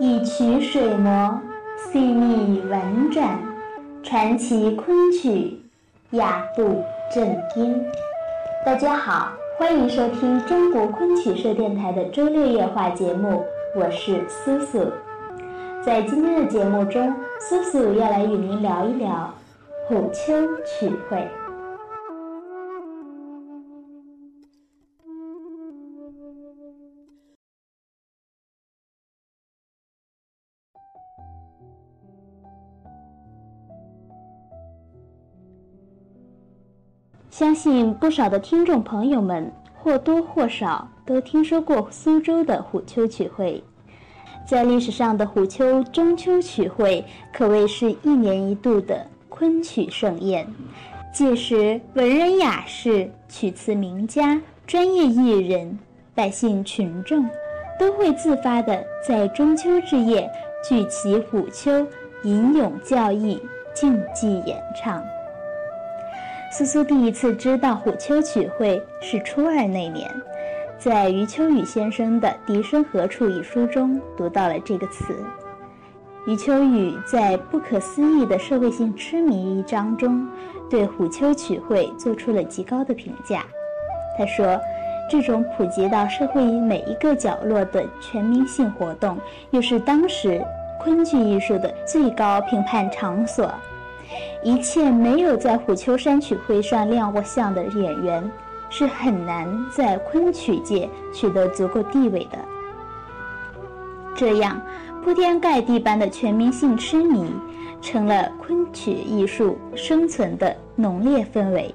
一曲水磨，细腻婉转，传奇昆曲，雅步正音。大家好，欢迎收听中国昆曲社电台的周六夜话节目，我是苏苏。在今天的节目中，苏苏要来与您聊一聊虎丘曲会。相信不少的听众朋友们或多或少都听说过苏州的虎丘曲会。在历史上的虎丘中秋曲会可谓是一年一度的昆曲盛宴。届时，文人雅士、曲词名家、专业艺人、百姓群众，都会自发地在中秋之夜聚齐虎丘，吟咏教义，竞技演唱。苏苏第一次知道虎丘曲会是初二那年，在余秋雨先生的《笛声何处》一书中读到了这个词。余秋雨在《不可思议的社会性痴迷》一章中，对虎丘曲会做出了极高的评价。他说：“这种普及到社会每一个角落的全民性活动，又是当时昆剧艺术的最高评判场所。”一切没有在虎丘山曲会上亮过相的演员，是很难在昆曲界取得足够地位的。这样铺天盖地般的全民性痴迷，成了昆曲艺术生存的浓烈氛围，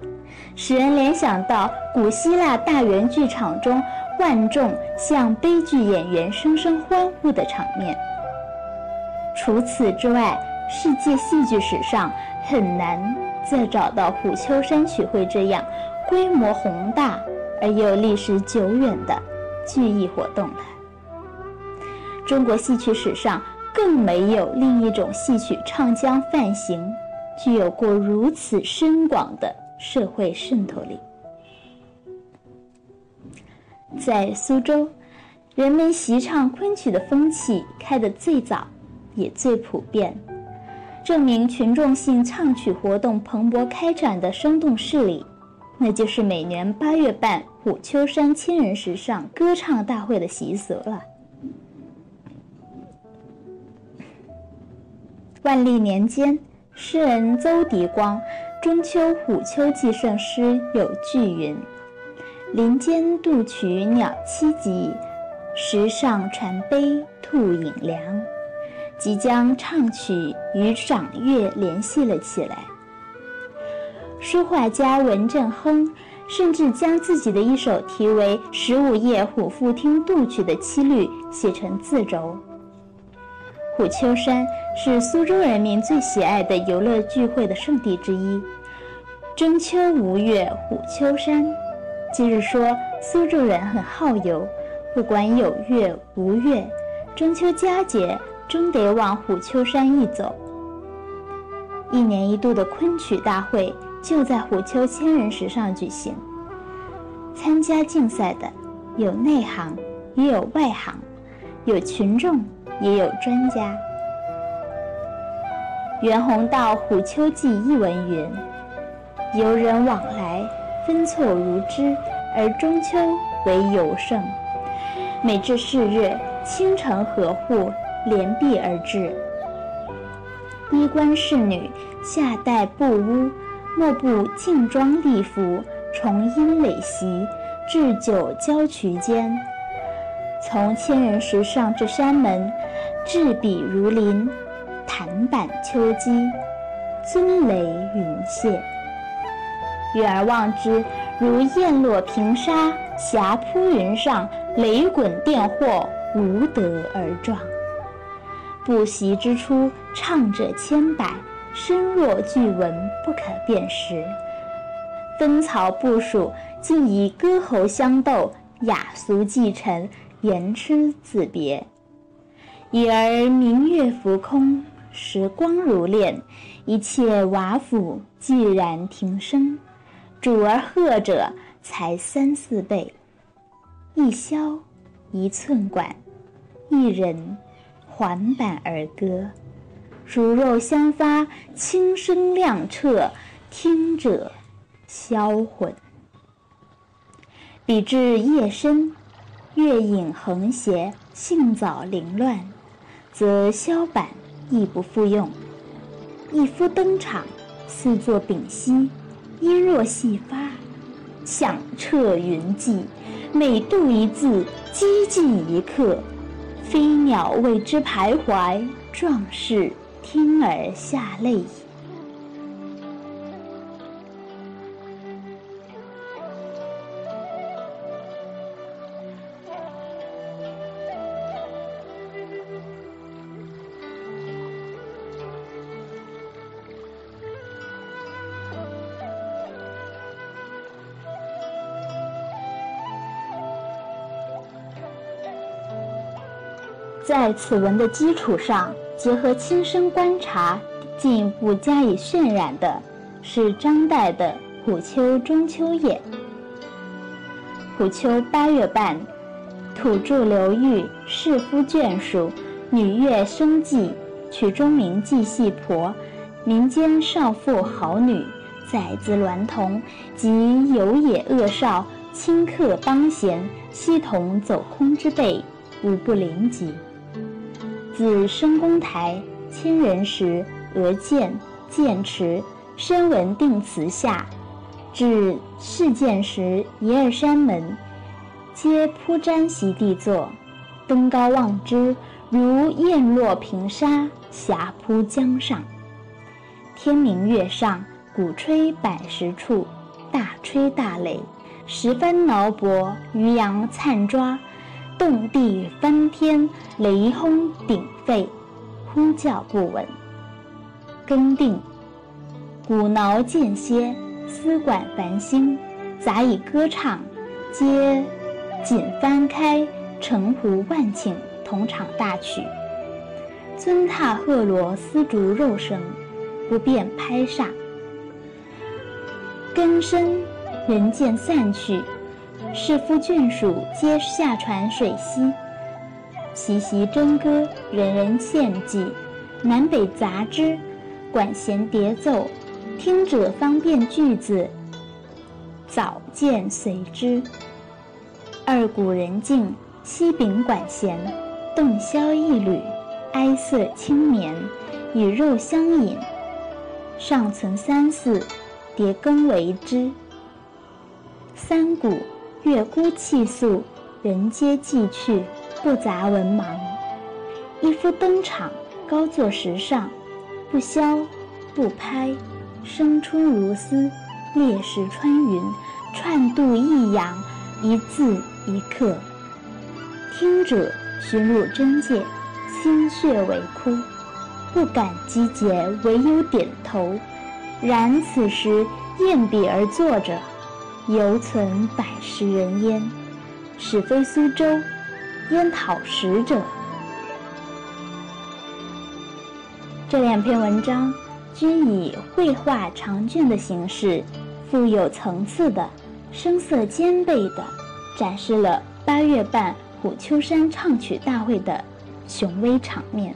使人联想到古希腊大圆剧场中万众向悲剧演员声声欢呼的场面。除此之外，世界戏剧史上。很难再找到虎丘山曲会这样规模宏大而又历史久远的剧艺活动了。中国戏曲史上更没有另一种戏曲唱腔范行具有过如此深广的社会渗透力。在苏州，人们习唱昆曲的风气开得最早，也最普遍。证明群众性唱曲活动蓬勃开展的生动事例，那就是每年八月办虎丘山千人石上歌唱大会的习俗了。万历年间，诗人邹迪光《中秋虎丘寄圣诗》有句云：“林间渡曲鸟栖集，石上传杯兔饮凉。”即将唱曲与赏月联系了起来。书画家文振亨甚至将自己的一首题为《十五夜虎父听渡曲》的七律写成字轴。虎丘山是苏州人民最喜爱的游乐聚会的圣地之一。中秋无月虎丘山，就是说苏州人很好游，不管有月无月，中秋佳节。终得往虎丘山一走。一年一度的昆曲大会就在虎丘千人石上举行。参加竞赛的有内行，也有外行，有群众，也有专家。袁宏道《虎丘记》一文云：“游人往来，分错如织，而中秋为尤盛。每至是日，清晨河户。”连璧而至，衣冠侍女下戴布屋，莫不劲装丽服，重音垒席，置酒交渠间。从千人石上至山门，雉笔如林，弹板秋鸡，尊雷云谢。远而望之，如雁落平沙，霞铺云上，雷滚电掣，无德而壮。不习之初，唱者千百，声若巨闻，不可辨识。分曹部署，竟以歌喉相斗，雅俗继承，言痴自别。已而明月浮空，时光如练，一切瓦釜寂然停声。主而贺者，才三四辈。一箫，一寸管，一人。缓板而歌，如肉相发，轻声亮彻，听者销魂。比至夜深，月影横斜，杏枣凌乱，则箫板亦不复用。一夫登场，似作屏息，音若细发，响彻云际。每度一字，激进一刻。飞鸟为之徘徊，壮士听而下泪。在此文的基础上，结合亲身观察，进一步加以渲染的，是张岱的《虎丘中秋夜》。虎丘八月半，土著流域，士夫眷属，女乐生妓，曲中名妓戏婆，民间少妇好女，崽子娈童及有野恶少，顷刻帮闲，悉同走空之辈，无不临及。自深宫台、千人石、鹅见、剑池、深文定祠下，至事件时一二山门，皆铺毡席地坐，登高望之，如雁落平沙，霞铺江上。天明月上，鼓吹百十处，大吹大擂，十分挠脖，渔阳灿抓。动地翻天，雷轰鼎沸，呼叫不闻。更定，鼓挠间歇，丝管繁星，杂以歌唱，皆锦翻开，城湖万顷，同场大曲。尊踏鹤罗丝竹肉声，不便拍煞。更深，人渐散去。士夫眷属皆下船水西，习习笙歌，人人献祭，南北杂之，管弦叠奏，听者方便句子，早见随之。二鼓人静，西秉管弦，洞箫一缕，哀瑟轻绵，与肉相引。上存三四，叠更为之。三鼓。月孤气肃，人皆寄去，不杂文忙。一夫登场，高坐石上，不箫不拍，声出如丝，裂石穿云，串度抑扬，一字一刻。听者寻入真界，心血为哭，不敢击节，唯有点头。然此时宴笔而坐者。犹存百十人焉，始非苏州，焉讨食者？这两篇文章均以绘画长卷的形式，富有层次的、声色兼备的，展示了八月半虎丘山唱曲大会的雄威场面。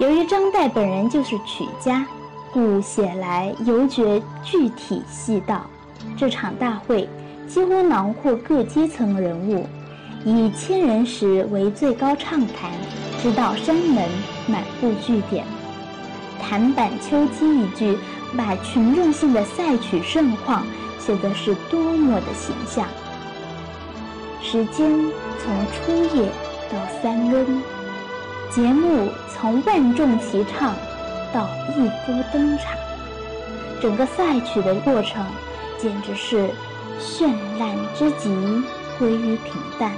由于张岱本人就是曲家，故写来尤觉具体细道。这场大会几乎囊括各阶层人物，以千人石为最高唱坛，直到山门，满布据点。弹板秋鸡一句，把群众性的赛曲盛况写的是多么的形象。时间从初夜到三更，节目从万众齐唱到一夫登场，整个赛曲的过程。简直是绚烂之极，归于平淡。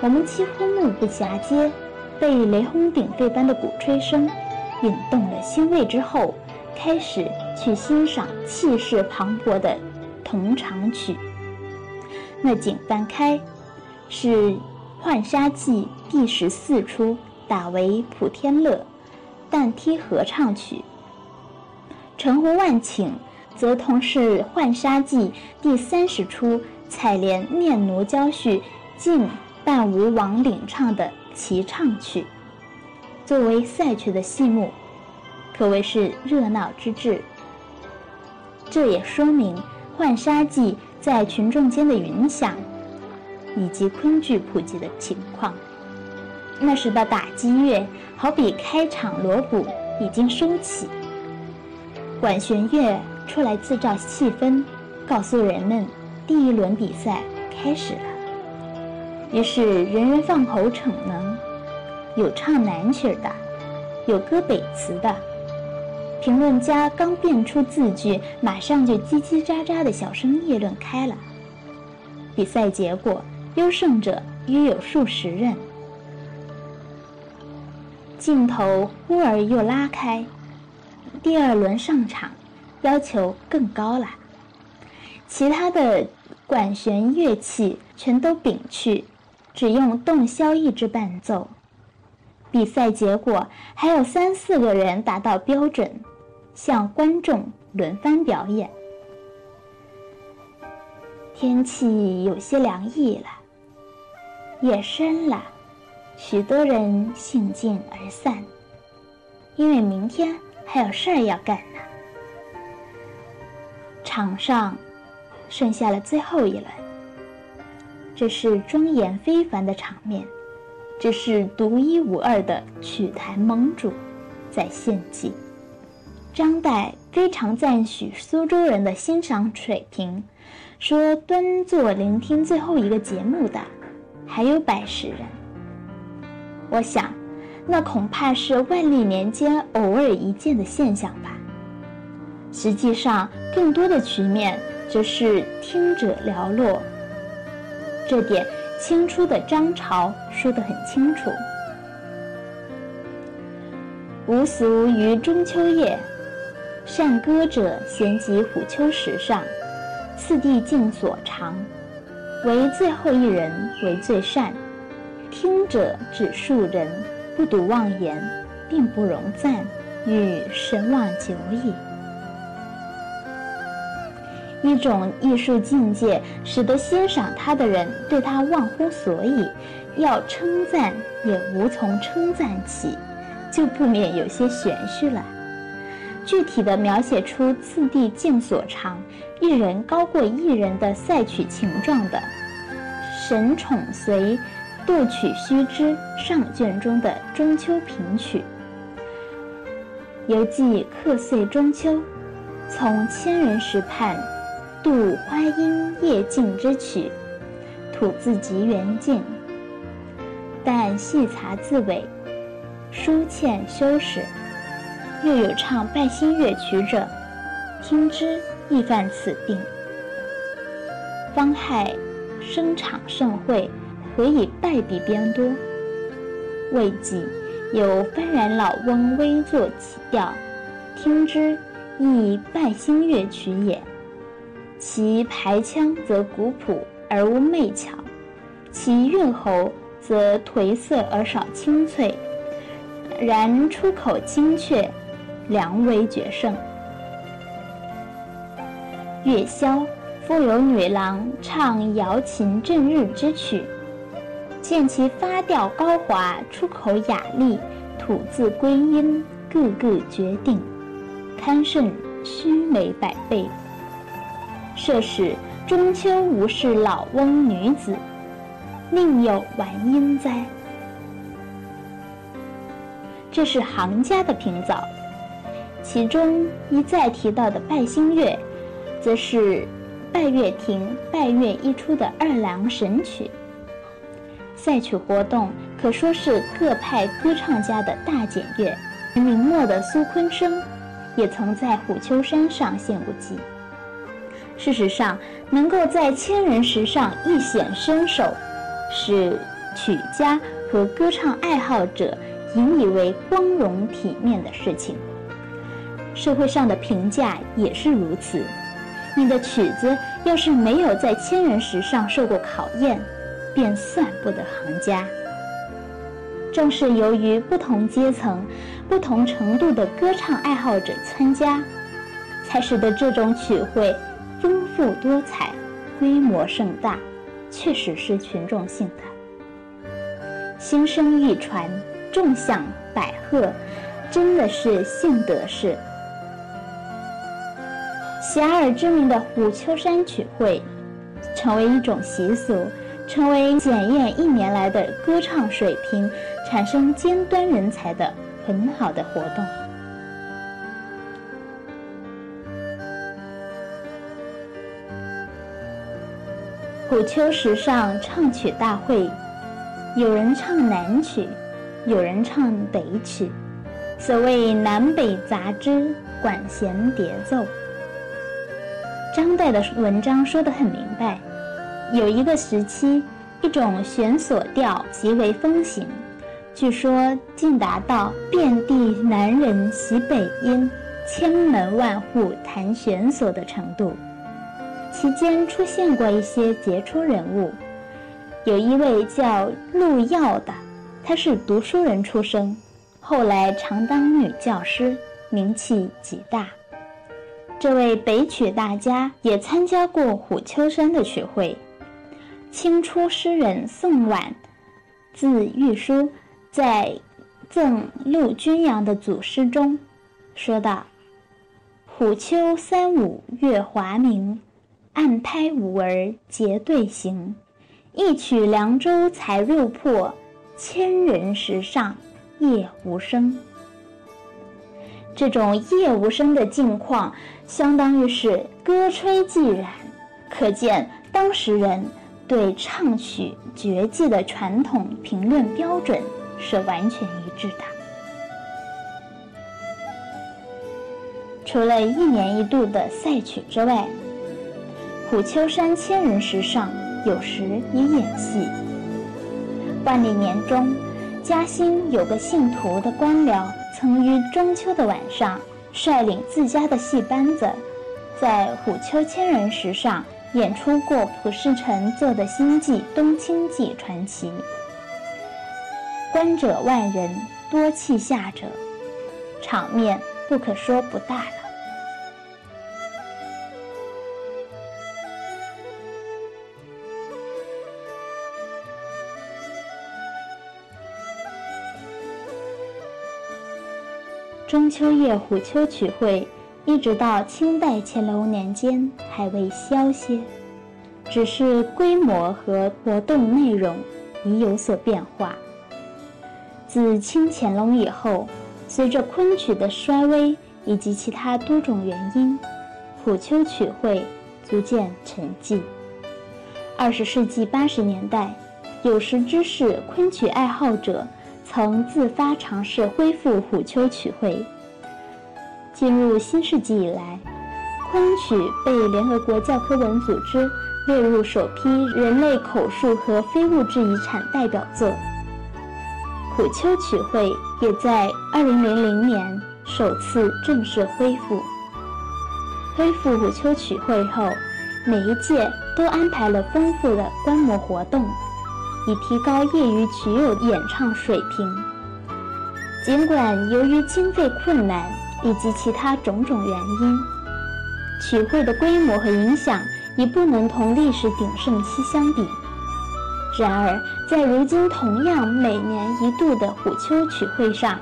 我们几乎目不暇接，被雷轰鼎沸般的鼓吹声引动了心味之后，开始去欣赏气势磅礴的同场曲。那景翻开，是《浣纱记》第十四出，打为普天乐，旦梯合唱曲。城湖万顷。则同是《浣纱记》第三十出采莲念奴娇婿，晋伴吴王领唱的齐唱曲。作为赛曲的戏目，可谓是热闹之至。这也说明浣纱记在群众间的影响，以及昆剧普及的情况。那时的打击乐，好比开场锣鼓已经收起，管弦乐出来制造气氛，告诉人们第一轮比赛开始了。于是人人放口逞能，有唱南曲的，有歌北词的。评论家刚变出字句，马上就叽叽喳喳的小声议论开了。比赛结果，优胜者约有数十人。镜头忽而又拉开，第二轮上场，要求更高了。其他的管弦乐器全都摒去，只用洞箫一支伴奏。比赛结果还有三四个人达到标准。向观众轮番表演。天气有些凉意了，夜深了，许多人兴尽而散，因为明天还有事儿要干呢。场上剩下了最后一轮，这是庄严非凡的场面，这是独一无二的曲坛盟主在献祭。张岱非常赞许苏州人的欣赏水平，说端坐聆听最后一个节目的还有百十人。我想，那恐怕是万历年间偶尔一见的现象吧。实际上，更多的局面则是听者寥落。这点清初的张潮说得很清楚：“无俗于中秋夜。”善歌者闲集虎丘石上，次第尽所长，唯最后一人为最善。听者只数人，不独妄言，并不容赞，与神往久矣。一种艺术境界，使得欣赏他的人对他忘乎所以，要称赞也无从称赞起，就不免有些玄虚了。具体的描写出次第敬所长，一人高过一人的赛曲情状的《神宠随杜曲须知》上卷中的中秋平曲，犹记客岁中秋，从千人石畔渡花阴夜静之曲，吐字极圆净，但细查字尾，疏欠修饰。又有唱拜新乐曲者，听之亦犯此病。方亥生场盛会，何以败比边多？未几有幡然老翁微作起调，听之亦拜新乐曲也。其排腔则古朴而无媚巧，其韵喉则颓色而少清脆，然出口精确。良为绝胜。月宵，复有女郎唱瑶琴正日之曲，见其发调高华，出口雅丽，吐字归音，个个绝顶，堪胜须眉百倍。设使中秋无事老翁女子，宁有玩音哉？这是行家的评藻。其中一再提到的拜星月，则是拜月亭拜月一出的二郎神曲。赛曲活动可说是各派歌唱家的大检阅。明末的苏昆生，也曾在虎丘山上献过祭。事实上，能够在千人石上一显身手，使曲家和歌唱爱好者引以为光荣体面的事情。社会上的评价也是如此。你的曲子要是没有在千人石上受过考验，便算不得行家。正是由于不同阶层、不同程度的歌唱爱好者参加，才使得这种曲会丰富多彩、规模盛大，确实是群众性的。心声一传，众响百鹤，真的是幸得事。遐迩知名的虎丘山曲会，成为一种习俗，成为检验一年来的歌唱水平、产生尖端人才的很好的活动。虎丘时尚唱曲大会，有人唱南曲，有人唱北曲，所谓南北杂之，管弦叠奏。张岱的文章说得很明白，有一个时期，一种弦索调极为风行，据说竟达到遍地南人习北音，千门万户弹弦索的程度。期间出现过一些杰出人物，有一位叫陆耀的，他是读书人出身，后来常当女教师，名气极大。这位北曲大家也参加过虎丘山的曲会。清初诗人宋婉，字玉书，在赠陆君阳的组诗中，说道：“虎丘三五月华明。”暗拍五儿结对行，一曲凉州才入破，千人石上夜无声。这种夜无声的境况，相当于是歌吹寂然，可见当时人对唱曲绝技的传统评论标准是完全一致的。除了一年一度的赛曲之外，虎丘山千人石上，有时也演戏。万历年中，嘉兴有个姓涂的官僚，曾于中秋的晚上，率领自家的戏班子，在虎丘千人石上演出过蒲世臣做的新记《东清记》传奇。观者万人，多泣下者，场面不可说不大了。中秋夜虎丘曲会，一直到清代乾隆年间还未消歇，只是规模和活动内容已有所变化。自清乾隆以后，随着昆曲的衰微以及其他多种原因，虎丘曲会逐渐沉寂。二十世纪八十年代，有识之士、昆曲爱好者。曾自发尝试恢复虎丘曲会。进入新世纪以来，昆曲被联合国教科文组织列入首批人类口述和非物质遗产代表作。虎丘曲会也在2000年首次正式恢复。恢复虎丘曲会后，每一届都安排了丰富的观摩活动。以提高业余曲友演唱水平。尽管由于经费困难以及其他种种原因，曲会的规模和影响已不能同历史鼎盛期相比。然而，在如今同样每年一度的虎丘曲会上，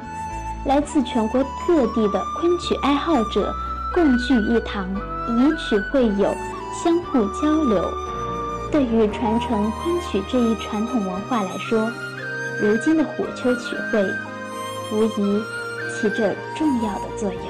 来自全国各地的昆曲爱好者共聚一堂，以曲会友，相互交流。对于传承昆曲这一传统文化来说，如今的虎丘曲会无疑起着重要的作用。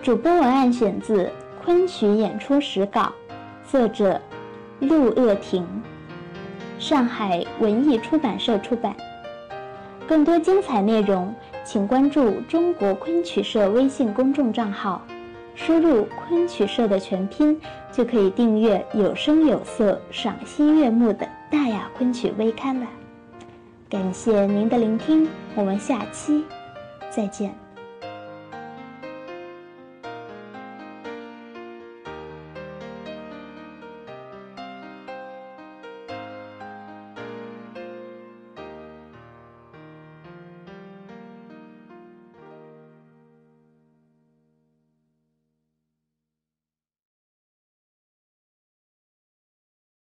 主播文案选自《昆曲演出史稿》，作者陆鄂庭。上海文艺出版社出版。更多精彩内容，请关注中国昆曲社微信公众账号，输入“昆曲社”的全拼，就可以订阅有声有色、赏心悦目的大雅昆曲微刊了。感谢您的聆听，我们下期再见。